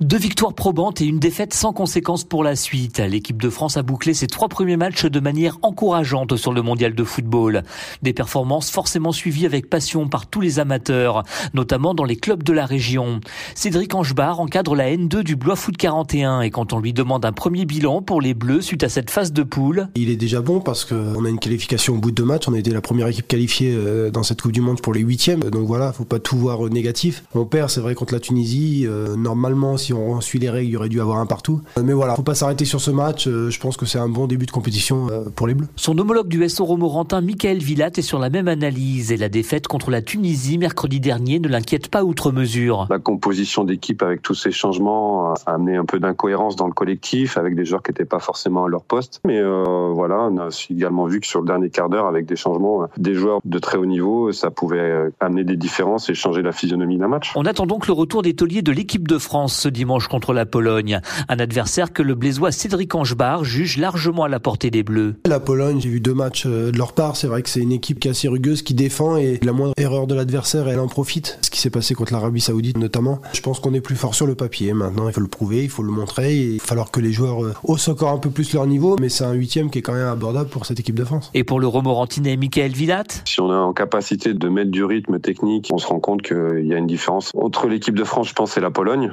Deux victoires probantes et une défaite sans conséquence pour la suite. L'équipe de France a bouclé ses trois premiers matchs de manière encourageante sur le mondial de football. Des performances forcément suivies avec passion par tous les amateurs, notamment dans les clubs de la région. Cédric Angebar encadre la N2 du Blois Foot 41 et quand on lui demande un premier bilan pour les Bleus suite à cette phase de poule. Il est déjà bon parce qu'on a une qualification au bout de deux matchs. On a été la première équipe qualifiée euh, dans cette Coupe du Monde pour les huitièmes. Donc voilà, faut pas tout voir négatif. On perd, c'est vrai, contre la Tunisie. Euh, normalement, si on suit les règles, il aurait dû avoir un partout. Mais voilà, faut pas s'arrêter sur ce match. Euh, je pense que c'est un bon début de compétition euh, pour les Bleus. Son homologue du SO Romorantin, Michael Villat, est sur la même analyse et la défaite contre la Tunisie mercredi dernier ne l'inquiète pas outre mesure. La composition d'équipe avec tous ces changements a amené un peu d'incohérence dans le collectif avec des joueurs qui n'étaient pas forcément à leur poste. Mais euh, voilà, on a également vu que sur le dernier quart d'heure, avec des changements, des joueurs de très haut niveau, ça pouvait amener des différences et changer la physionomie d'un match. On attend donc le retour des tauliers de l'équipe de France ce dimanche contre la Pologne. Un adversaire que le Blésois Cédric Angebar juge largement à la portée des Bleus. La Pologne, j'ai vu deux matchs euh, de leur part. C'est vrai que c'est une équipe qui est assez rugueuse, qui défend et la moindre erreur de l'adversaire, elle en profite. Ce qui s'est passé contre l'Arabie Saoudite notamment. Je pense qu'on est plus fort sur le papier. Maintenant, il faut le prouver, il faut le montrer. il va falloir que les joueurs euh, haussent encore un peu plus leur niveau. Mais c'est un huitième qui est quand même abordable pour cette équipe de France. Et pour le Romorantinais Michael Villat Si on est en capacité de mettre du rythme technique, on se rend compte qu'il y a une différence entre l'équipe de France, je pense, et la Pologne.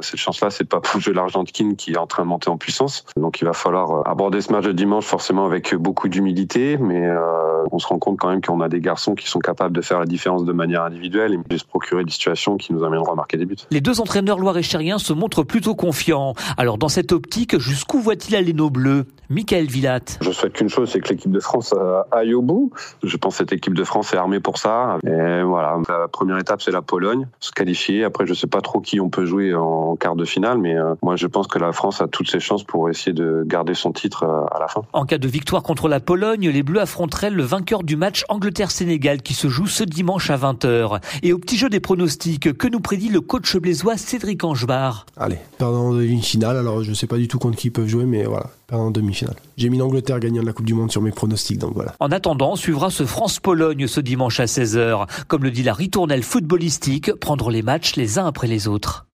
Cette chance-là, c'est de pas bouger l'Argentine qui est en train de monter en puissance. Donc il va falloir euh, aborder ce match de dimanche forcément avec beaucoup d'humilité, mais euh, on se rend compte quand même qu'on a des garçons qui sont capables de faire la différence de manière individuelle et de se procurer des situations qui nous amèneront à marquer des buts. Les deux entraîneurs loir-et-chériens se montrent plutôt confiants. Alors dans cette optique, jusqu'où voit-il aller nos bleus? Michael Villat. Je souhaite qu'une chose, c'est que l'équipe de France euh, aille au bout. Je pense que cette équipe de France est armée pour ça. Et voilà, la première étape, c'est la Pologne, se qualifier. Après, je sais pas trop qui on peut jouer en quart de finale, mais euh, moi, je pense que la France a toutes ses chances pour essayer de garder son titre euh, à la fin. En cas de victoire contre la Pologne, les Bleus affronteraient le vainqueur du match Angleterre-Sénégal qui se joue ce dimanche à 20h. Et au petit jeu des pronostics, que nous prédit le coach blésois Cédric Angebar? Allez, perdant d'une finale. Alors, je sais pas du tout contre qui ils peuvent jouer, mais voilà, perdant en demi j'ai mis l'Angleterre gagnant de la Coupe du Monde sur mes pronostics, donc voilà. En attendant, suivra ce France-Pologne ce dimanche à 16h. Comme le dit la ritournelle footballistique, prendre les matchs les uns après les autres.